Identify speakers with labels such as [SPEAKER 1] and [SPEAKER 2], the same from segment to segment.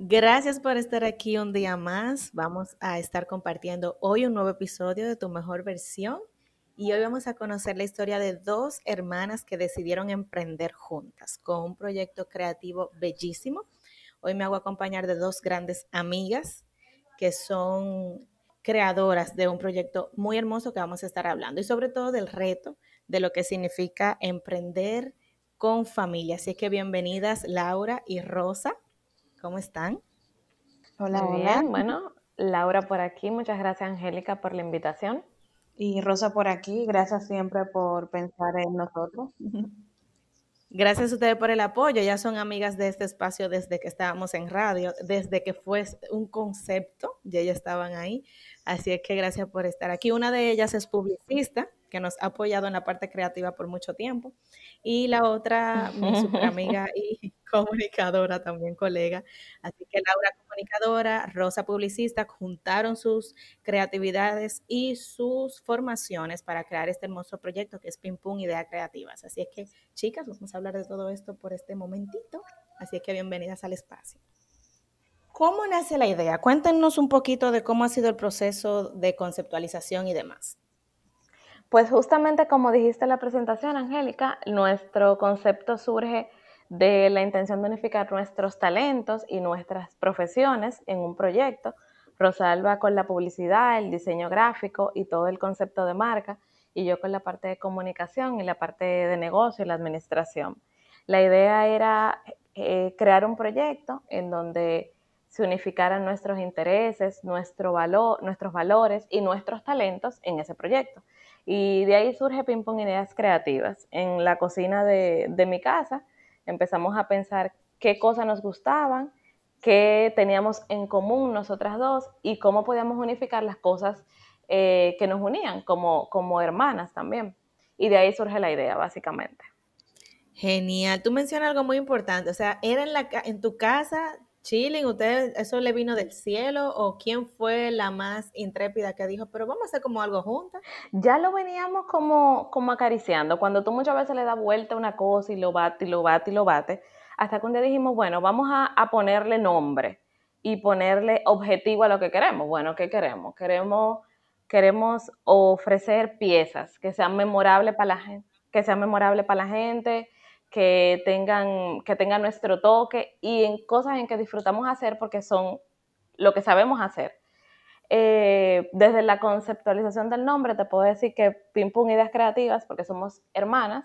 [SPEAKER 1] Gracias por estar aquí un día más. Vamos a estar compartiendo hoy un nuevo episodio de Tu Mejor Versión y hoy vamos a conocer la historia de dos hermanas que decidieron emprender juntas con un proyecto creativo bellísimo. Hoy me hago acompañar de dos grandes amigas que son creadoras de un proyecto muy hermoso que vamos a estar hablando y sobre todo del reto de lo que significa emprender con familia. Así que bienvenidas Laura y Rosa. ¿Cómo están?
[SPEAKER 2] Hola, Muy bien. Bueno, Laura por aquí. Muchas gracias, Angélica, por la invitación.
[SPEAKER 3] Y Rosa por aquí. Gracias siempre por pensar en nosotros.
[SPEAKER 1] Gracias a ustedes por el apoyo. Ya son amigas de este espacio desde que estábamos en radio, desde que fue un concepto, ya ya estaban ahí. Así es que gracias por estar aquí. Una de ellas es publicista, que nos ha apoyado en la parte creativa por mucho tiempo. Y la otra, mi super amiga y comunicadora, también colega. Así que Laura, comunicadora, Rosa, publicista, juntaron sus creatividades y sus formaciones para crear este hermoso proyecto que es Pim Pum Ideas Creativas. Así es que, chicas, vamos a hablar de todo esto por este momentito. Así es que bienvenidas al espacio. ¿Cómo nace la idea? Cuéntenos un poquito de cómo ha sido el proceso de conceptualización y demás.
[SPEAKER 2] Pues justamente como dijiste en la presentación, Angélica, nuestro concepto surge de la intención de unificar nuestros talentos y nuestras profesiones en un proyecto. Rosalba con la publicidad, el diseño gráfico y todo el concepto de marca, y yo con la parte de comunicación y la parte de negocio y la administración. La idea era eh, crear un proyecto en donde se unificaran nuestros intereses, nuestro valor, nuestros valores y nuestros talentos en ese proyecto. Y de ahí surge Ping Pong Ideas Creativas. En la cocina de, mi casa empezamos a pensar qué cosas nos gustaban, qué teníamos en común nosotras dos y cómo podíamos unificar las cosas eh, que nos unían como, como hermanas también. Y de ahí surge la idea, básicamente.
[SPEAKER 1] Genial. Tú mencionas algo muy importante. O sea, era en, la, en tu casa chilling, ¿usted eso le vino del cielo o quién fue la más intrépida que dijo, pero vamos a hacer como algo juntas?
[SPEAKER 2] Ya lo veníamos como, como acariciando, cuando tú muchas veces le das vuelta una cosa y lo bate y lo bate y lo bate, hasta que un día dijimos, bueno, vamos a, a ponerle nombre y ponerle objetivo a lo que queremos. Bueno, ¿qué queremos? Queremos, queremos ofrecer piezas que sean memorables para la gente, que sean memorables para la gente, que tengan, que tengan nuestro toque y en cosas en que disfrutamos hacer porque son lo que sabemos hacer. Eh, desde la conceptualización del nombre te puedo decir que Pim Pum Ideas Creativas, porque somos hermanas,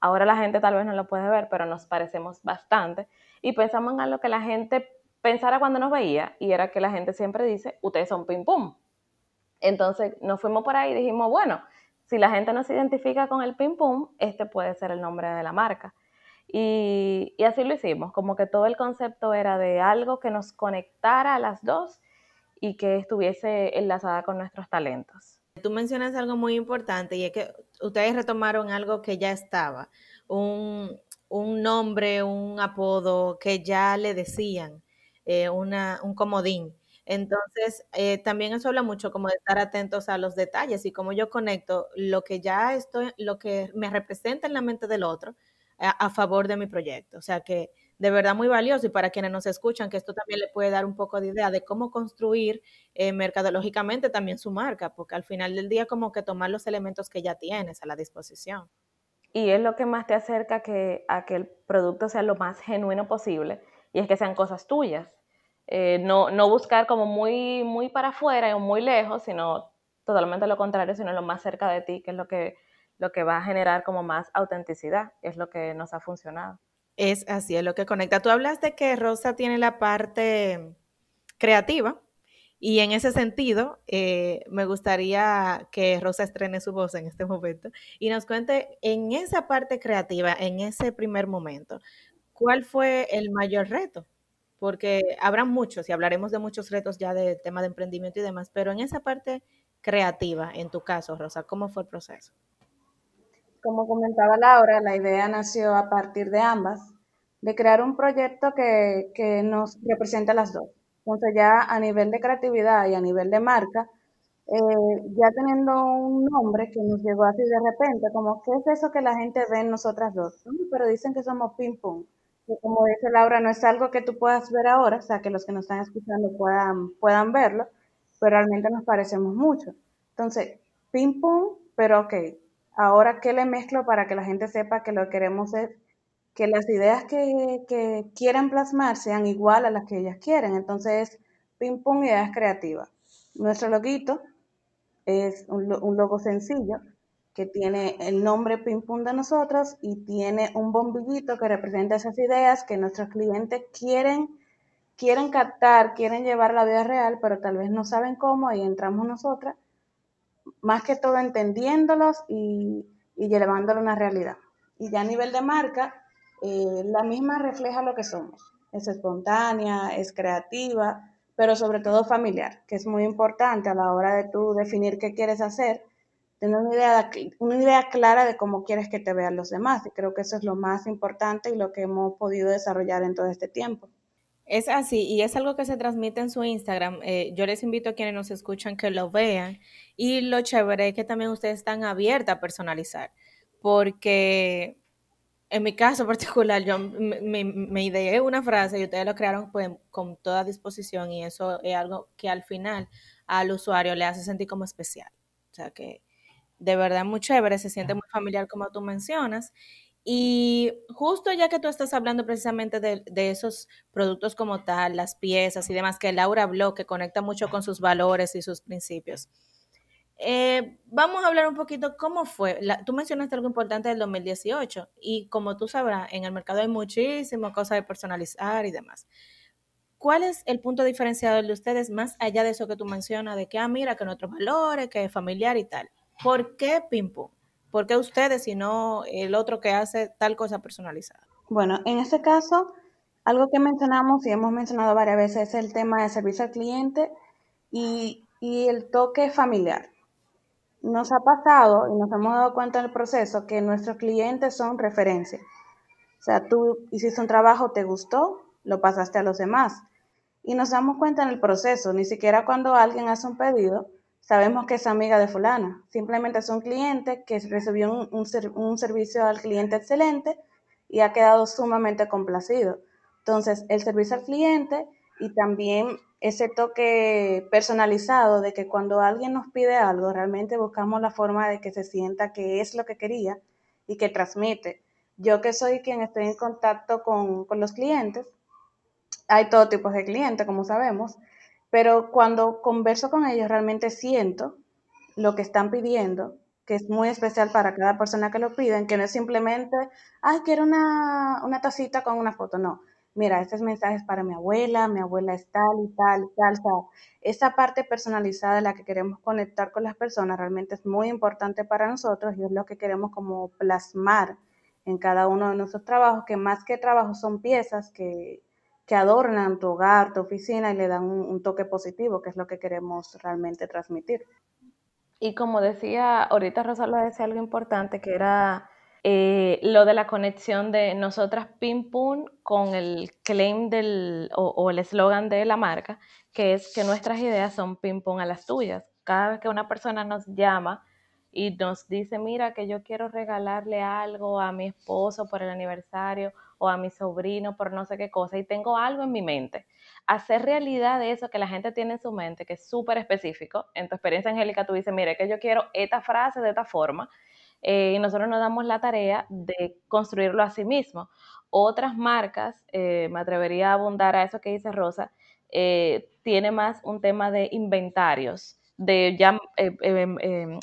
[SPEAKER 2] ahora la gente tal vez no lo puede ver, pero nos parecemos bastante y pensamos en lo que la gente pensara cuando nos veía y era que la gente siempre dice, ustedes son Pim Pum. Entonces nos fuimos por ahí y dijimos, bueno, si la gente no se identifica con el Pim Pum, este puede ser el nombre de la marca. Y, así lo hicimos, como que todo el concepto era de algo que nos conectara a las dos y que estuviese enlazada con nuestros talentos.
[SPEAKER 1] Tú mencionas algo muy importante y es que ustedes retomaron algo que ya estaba, un, nombre, un apodo que ya le decían, eh, una, un comodín. Entonces, eh, también eso habla mucho como de estar atentos a los detalles y como yo conecto lo que ya estoy, lo que me representa en la mente del otro a, favor de mi proyecto. O sea que de verdad muy valioso y para quienes nos escuchan, que esto también le puede dar un poco de idea de cómo construir eh, mercadológicamente también su marca, porque al final del día como que tomar los elementos que ya tienes a la disposición.
[SPEAKER 2] Y es lo que más te acerca que, a que el producto sea lo más genuino posible y es que sean cosas tuyas. Eh, no, no buscar como muy, muy para afuera o muy lejos, sino totalmente lo contrario, sino lo más cerca de ti, que es lo que lo que va a generar como más autenticidad, es lo que nos ha funcionado.
[SPEAKER 1] Es así, es lo que conecta. Tú hablaste que Rosa tiene la parte creativa y en ese sentido eh, me gustaría que Rosa estrene su voz en este momento y nos cuente en esa parte creativa, en ese primer momento, ¿cuál fue el mayor reto? Porque habrá muchos y hablaremos de muchos retos ya de tema de emprendimiento y demás, pero en esa parte creativa, en tu caso, Rosa, ¿cómo fue el proceso?
[SPEAKER 3] Como comentaba Laura, la idea nació a partir de ambas, de crear un proyecto que, nos represente a las dos. Entonces ya a nivel de creatividad y a nivel de marca, eh, ya teniendo un nombre que nos llegó así de repente, como, ¿qué es eso que la gente ve en nosotras dos? Pero dicen que somos ping pong. como dice Laura, no es algo que tú puedas ver ahora, o sea, que los que nos están escuchando puedan, puedan verlo, pero realmente nos parecemos mucho. Entonces, ping pong, pero ok, ahora qué le mezclo para que la gente sepa que lo que queremos es que las ideas que, que quieran plasmar sean igual a las que ellas quieren. Entonces, ping pong, ideas creativas. Nuestro loguito es un, logo sencillo, que tiene el nombre Ping Pong de nosotros y tiene un bombillito que representa esas ideas que nuestros clientes quieren, quieren captar, quieren llevar a la vida real, pero tal vez no saben cómo y entramos nosotras, más que todo entendiéndolos y, y a una realidad. Y ya a nivel de marca, eh, la misma refleja lo que somos. Es espontánea, es creativa, pero sobre todo familiar, que es muy importante a la hora de tú definir qué quieres hacer tener una idea, una idea clara de cómo quieres que te vean los demás. Y creo que eso es lo más importante y lo que hemos podido desarrollar en todo este tiempo.
[SPEAKER 1] Es así, y es algo que se transmite en su Instagram. Eh, yo les invito a quienes nos escuchan que lo vean. Y lo chévere es que también ustedes están abiertas a personalizar, porque en mi caso particular, yo me, me, ideé una frase y ustedes lo crearon pues, con toda disposición y eso es algo que al final al usuario le hace sentir como especial. O sea que de verdad muy chévere, se siente muy familiar como tú mencionas. Y justo ya que tú estás hablando precisamente de, esos productos como tal, las piezas y demás, que Laura habló, que conecta mucho con sus valores y sus principios. Eh, vamos a hablar un poquito cómo fue. tú mencionaste algo importante del 2018 y como tú sabrás, en el mercado hay muchísimas cosas de personalizar y demás. ¿Cuál es el punto diferenciador de ustedes más allá de eso que tú mencionas, de que, ah, mira, que nuestros valores, que es familiar y tal? ¿Por qué ping ¿Por qué ustedes y no el otro que hace tal cosa personalizada?
[SPEAKER 3] Bueno, en este caso, algo que mencionamos y hemos mencionado varias veces es el tema de servicio al cliente y, y el toque familiar. Nos ha pasado y nos hemos dado cuenta en el proceso que nuestros clientes son referencia. O sea, tú hiciste un trabajo, te gustó, lo pasaste a los demás. Y nos damos cuenta en el proceso, ni siquiera cuando alguien hace un pedido, sabemos que es amiga de fulana. Simplemente es un cliente que recibió un, un, servicio al cliente excelente y ha quedado sumamente complacido. Entonces, el servicio al cliente y también ese toque personalizado de que cuando alguien nos pide algo, realmente buscamos la forma de que se sienta que es lo que quería y que transmite. Yo que soy quien estoy en contacto con, con los clientes, hay todo tipo de clientes, como sabemos, pero cuando converso con ellos realmente siento lo que están pidiendo, que es muy especial para cada persona que lo piden, que no es simplemente, ay, quiero una, una tacita con una foto, no. Mira, este mensaje para mi abuela, mi abuela es tal y tal y tal. Esa parte personalizada de la que queremos conectar con las personas realmente es muy importante para nosotros y es lo que queremos como plasmar en cada uno de nuestros trabajos, que más que trabajos son piezas que que adornan tu hogar, tu oficina y le dan un, toque positivo, que es lo que queremos realmente transmitir.
[SPEAKER 2] Y como decía, ahorita Rosalba decía algo importante, que era eh, lo de la conexión de nosotras Pim Pum con el claim del, o, el eslogan de la marca, que es que nuestras ideas son Pim Pum a las tuyas. Cada vez que una persona nos llama y nos dice, mira, que yo quiero regalarle algo a mi esposo por el aniversario o a mi sobrino por no sé qué cosa y tengo algo en mi mente. Hacer realidad de eso que la gente tiene en su mente, que es súper específico. En tu experiencia, Angélica, tú dices, mire, que yo quiero esta frase de esta forma. Eh, y nosotros nos damos la tarea de construirlo a sí mismo. Otras marcas, eh, me atrevería a abundar a eso que dice Rosa, eh, tiene más un tema de inventarios, de ya,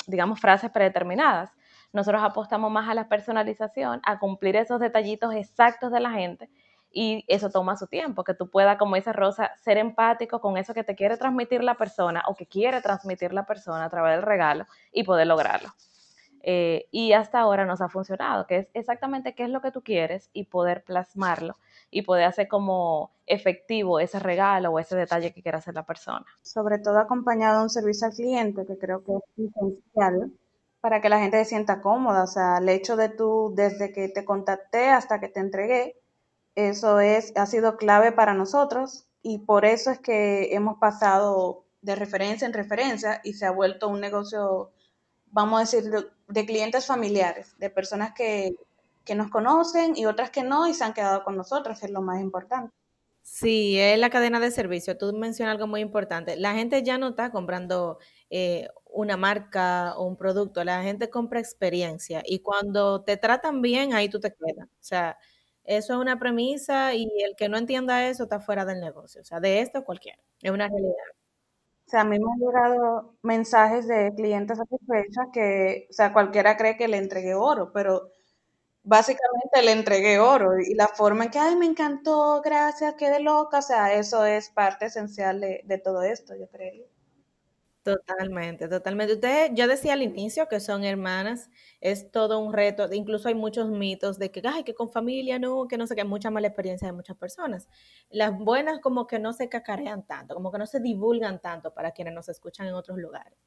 [SPEAKER 2] digamos, frases predeterminadas. Nosotros apostamos más a la personalización, a cumplir esos detallitos exactos de la gente y eso toma su tiempo, que tú puedas, como dice Rosa, ser empático con eso que te quiere transmitir la persona o que quiere transmitir la persona a través del regalo y poder lograrlo. Eh, y hasta ahora nos ha funcionado, que es exactamente qué es lo que tú quieres y poder plasmarlo y poder hacer como efectivo ese regalo o ese detalle que quiera hacer la persona.
[SPEAKER 3] Sobre todo acompañado de un servicio al cliente, que creo que es esencial para que la gente se sienta cómoda. O sea, el hecho de tú, desde que te contacté hasta que te entregué, eso es, ha sido clave para nosotros y por eso es que hemos pasado de referencia en referencia y se ha vuelto un negocio, vamos a decir, de, clientes familiares, de personas que, que nos conocen y otras que no y se han quedado con nosotros, es lo más importante.
[SPEAKER 1] Sí, es la cadena de servicio. Tú mencionas algo muy importante. La gente ya no está comprando eh, una marca o un producto, la gente compra experiencia y cuando te tratan bien, ahí tú te quedas. O sea, eso es una premisa y el que no entienda eso está fuera del negocio. O sea, de esto cualquiera. Es una realidad.
[SPEAKER 3] O sea, a mí me han llegado mensajes de clientes satisfechas que, o sea, cualquiera cree que le entregué oro, pero básicamente le entregué oro y la forma en que, ay, me encantó, gracias, quedé loca, o sea, eso es parte esencial de, de todo esto, yo creo.
[SPEAKER 1] Totalmente, totalmente. Usted, yo decía al inicio que son hermanas, es todo un reto, incluso hay muchos mitos de que, ay, que con familia no, que no sé, hay mucha mala experiencia de muchas personas. Las buenas como que no se cacarean tanto, como que no se divulgan tanto para quienes nos escuchan en otros lugares.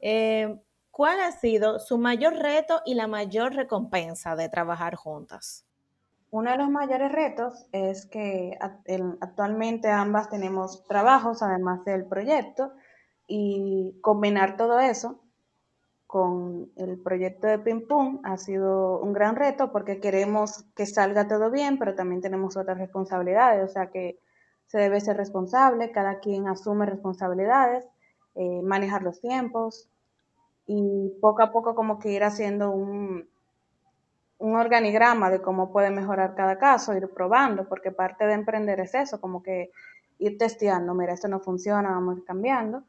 [SPEAKER 1] Eh, ¿Cuál ha sido su mayor reto y la mayor recompensa de trabajar juntas?
[SPEAKER 3] Uno de los mayores retos es que actualmente ambas tenemos trabajos además del proyecto y combinar todo eso con el proyecto de Pim Pum ha sido un gran reto porque queremos que salga todo bien, pero también tenemos otras responsabilidades, o sea que se debe ser responsable, cada quien asume responsabilidades, eh, manejar los tiempos y poco a poco como que ir haciendo un, un organigrama de cómo puede mejorar cada caso, ir probando, porque parte de emprender es eso, como que ir testeando, mira, esto no funciona, vamos cambiando.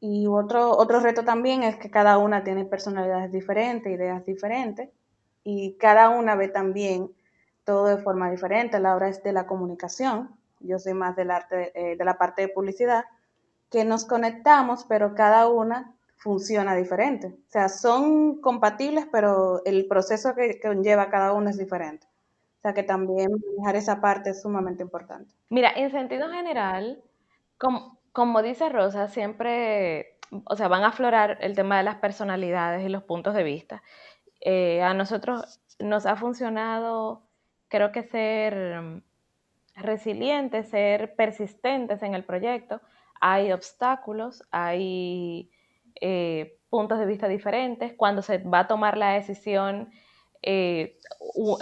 [SPEAKER 3] Y otro, otro reto también es que cada una tiene personalidades diferentes, ideas diferentes, y cada una ve también todo de forma diferente. Laura es de la comunicación, yo soy más del arte, eh, de la parte de publicidad, que nos conectamos, pero cada una funciona diferente. O sea, son compatibles, pero el proceso que, que conlleva cada una es diferente. O sea, que también manejar esa parte es sumamente importante.
[SPEAKER 2] Mira, en sentido general, como, como dice Rosa, siempre, o sea, van a aflorar el tema de las personalidades y los puntos de vista. Eh, a nosotros nos ha funcionado, creo que ser resilientes, ser persistentes en el proyecto. Hay obstáculos, hay eh, puntos de vista diferentes. Cuando se va a tomar la decisión, eh,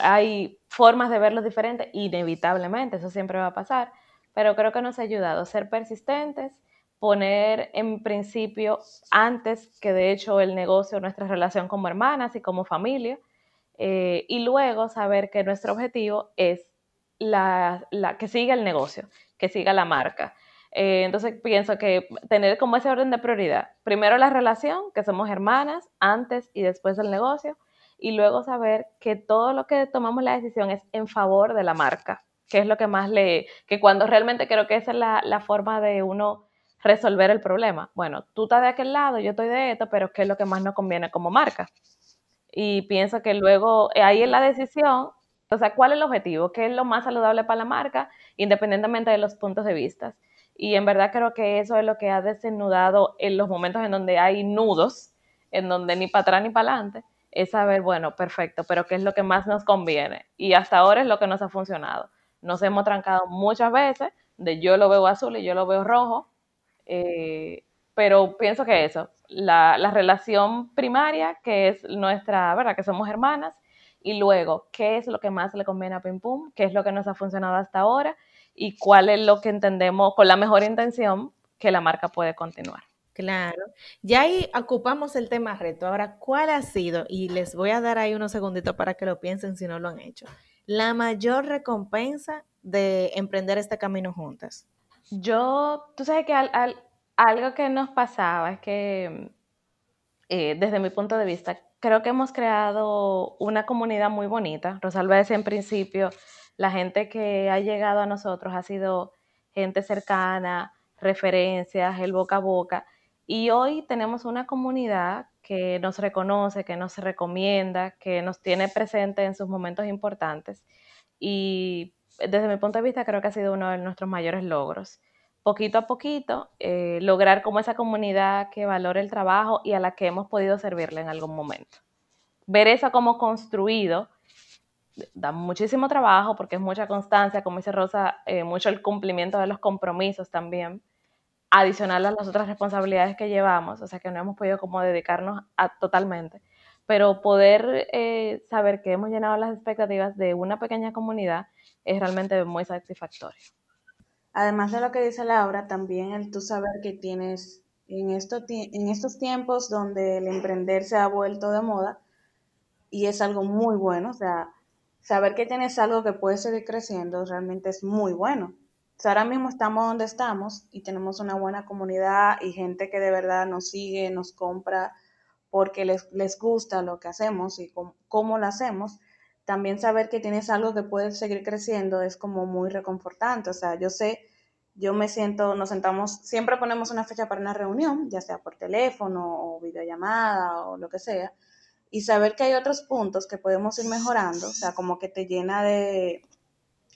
[SPEAKER 2] hay formas de verlos diferentes, inevitablemente, eso siempre va a pasar pero creo que nos ha ayudado a ser persistentes, poner en principio antes que de hecho el negocio, nuestra relación como hermanas y como familia, eh, y luego saber que nuestro objetivo es la, que siga el negocio, que siga la marca. Eh, entonces pienso que tener como ese orden de prioridad, primero la relación, que somos hermanas, antes y después del negocio, y luego saber que todo lo que tomamos la decisión es en favor de la marca que es lo que más le, que cuando realmente creo que esa es la, forma de uno resolver el problema. Bueno, tú estás de aquel lado, yo estoy de esto, pero ¿qué es lo que más nos conviene como marca? Y pienso que luego eh, ahí es la decisión, o sea, ¿cuál es el objetivo? ¿Qué es lo más saludable para la marca, independientemente de los puntos de vista? Y en verdad creo que eso es lo que ha desenudado en los momentos en donde hay nudos, en donde ni para atrás ni para adelante, es saber, bueno, perfecto, pero ¿qué es lo que más nos conviene? Y hasta ahora es lo que nos ha funcionado nos hemos trancado muchas veces, de yo lo veo azul y yo lo veo rojo, eh, pero pienso que eso, la, relación primaria, que es nuestra, ¿verdad? Que somos hermanas, y luego, ¿qué es lo que más le conviene a Pim Pum? ¿Qué es lo que nos ha funcionado hasta ahora? Y cuál es lo que entendemos con la mejor intención que la marca puede continuar.
[SPEAKER 1] Claro, ya ahí ocupamos el tema reto. Ahora, ¿cuál ha sido? Y les voy a dar ahí unos segunditos para que lo piensen si no lo han hecho la mayor recompensa de emprender este camino juntas?
[SPEAKER 2] Yo, tú sabes que algo que nos pasaba es que, eh, desde mi punto de vista, creo que hemos creado una comunidad muy bonita. Rosalba decía en principio, la gente que ha llegado a nosotros ha sido gente cercana, referencias, el boca a boca. Y hoy tenemos una comunidad que nos reconoce, que nos recomienda, que nos tiene presente en sus momentos importantes. Y desde mi punto de vista creo que ha sido uno de nuestros mayores logros. Poquito a poquito, eh, lograr como esa comunidad que valore el trabajo y a la que hemos podido servirle en algún momento. Ver eso como construido da muchísimo trabajo porque es mucha constancia, como dice Rosa, eh, mucho el cumplimiento de los compromisos también adicional a las otras responsabilidades que llevamos, o sea que no hemos podido como dedicarnos a, totalmente. pero poder eh, saber que hemos llenado las expectativas de una pequeña comunidad es realmente muy satisfactorio.
[SPEAKER 3] Además de lo que dice Laura, también el tú saber que tienes en, esto, en estos tiempos donde el emprender se ha vuelto de moda y es algo muy bueno, o sea, saber que tienes algo que puede seguir creciendo realmente es muy bueno. O sea, ahora mismo estamos donde estamos y tenemos una buena comunidad y gente que de verdad nos sigue, nos compra porque les, les gusta lo que hacemos y cómo, cómo lo hacemos también saber que tienes algo que puede seguir creciendo es como muy reconfortante. O sea, yo sé, yo me siento, nos sentamos, siempre ponemos una fecha para una reunión, ya sea por teléfono o videollamada o lo que sea, y saber que hay otros puntos que podemos ir mejorando, o sea, como que te llena de,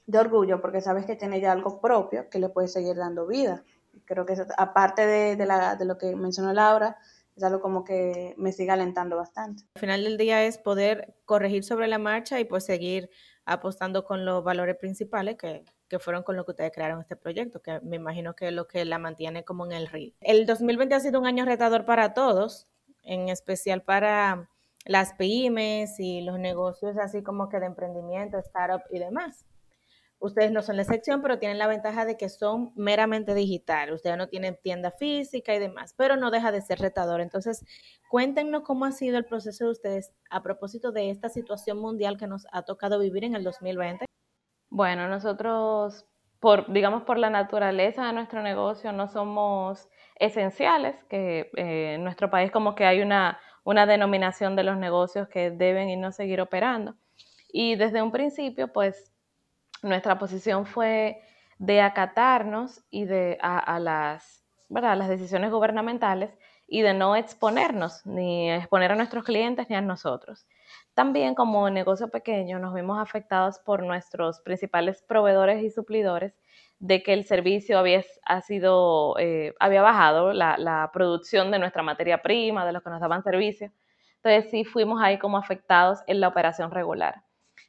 [SPEAKER 3] de orgullo porque sabes que tiene ya algo propio que le puede seguir dando vida. Creo que aparte de, de, la, de lo que mencionó Laura, es algo como que me sigue alentando bastante.
[SPEAKER 1] Al final del día es poder corregir sobre la marcha y pues seguir apostando con los valores principales que, que fueron con lo que ustedes crearon este proyecto, que me imagino que es lo que la mantiene como en el río. El 2020 ha sido un año retador para todos, en especial para las pymes y los negocios así como que de emprendimiento, startup y demás. Ustedes no son la excepción, pero tienen la ventaja de que son meramente digital. Ustedes no tienen tienda física y demás, pero no deja de ser retador. Entonces, cuéntenos cómo ha sido el proceso de ustedes a propósito de esta situación mundial que nos ha tocado vivir en el 2020.
[SPEAKER 2] Bueno, nosotros, digamos, por la naturaleza de nuestro negocio, no somos esenciales, que eh, en nuestro país como que hay una, una denominación de los negocios que deben y no seguir operando. Y desde un principio, pues nuestra posición fue de acatarnos y de, a, las, ¿verdad? las decisiones gubernamentales y de no exponernos, ni exponer a nuestros clientes ni a nosotros. También como negocio pequeño nos vimos afectados por nuestros principales proveedores y suplidores de que el servicio había, ha sido, eh, había bajado la, la, producción de nuestra materia prima, de los que nos daban servicio. Entonces sí fuimos ahí como afectados en la operación regular.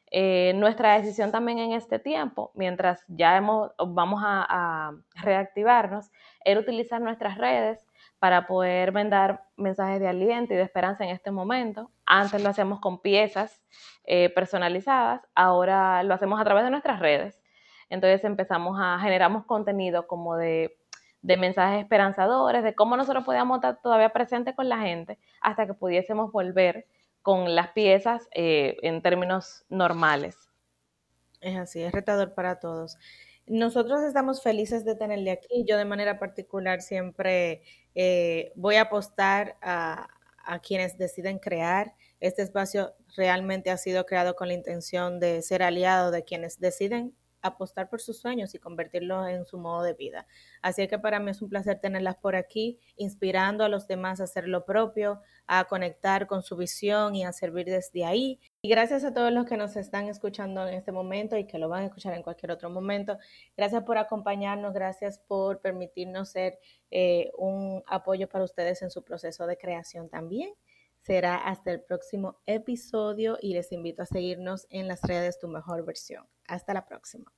[SPEAKER 2] Eh, nuestra decisión también en este tiempo, mientras ya vamos a, reactivarnos, era utilizar nuestras redes para poder vender mensajes de aliento y de esperanza en este momento. Antes lo hacemos con piezas eh, personalizadas, ahora lo hacemos a través de nuestras redes. Entonces empezamos a generamos contenido como de, de mensajes esperanzadores, de cómo nosotros podíamos estar todavía presentes con la gente hasta que pudiésemos volver con las piezas eh, en términos normales.
[SPEAKER 1] Es así, es retador para todos. Nosotros estamos felices de tenerle aquí. Yo de manera particular siempre eh, voy a apostar a, a, quienes deciden crear. Este espacio realmente ha sido creado con la intención de ser aliado de quienes deciden apostar por sus sueños y convertirlos en su modo de vida. Así que para mí es un placer tenerlas por aquí, inspirando a los demás a hacer lo propio, a conectar con su visión y a servir desde ahí. Y gracias a todos los que nos están escuchando en este momento y que lo van a escuchar en cualquier otro momento. Gracias por acompañarnos, gracias por permitirnos ser eh, un apoyo para ustedes en su proceso de creación también. Será hasta el próximo episodio y les invito a seguirnos en las redes Tu Mejor Versión. Hasta la próxima.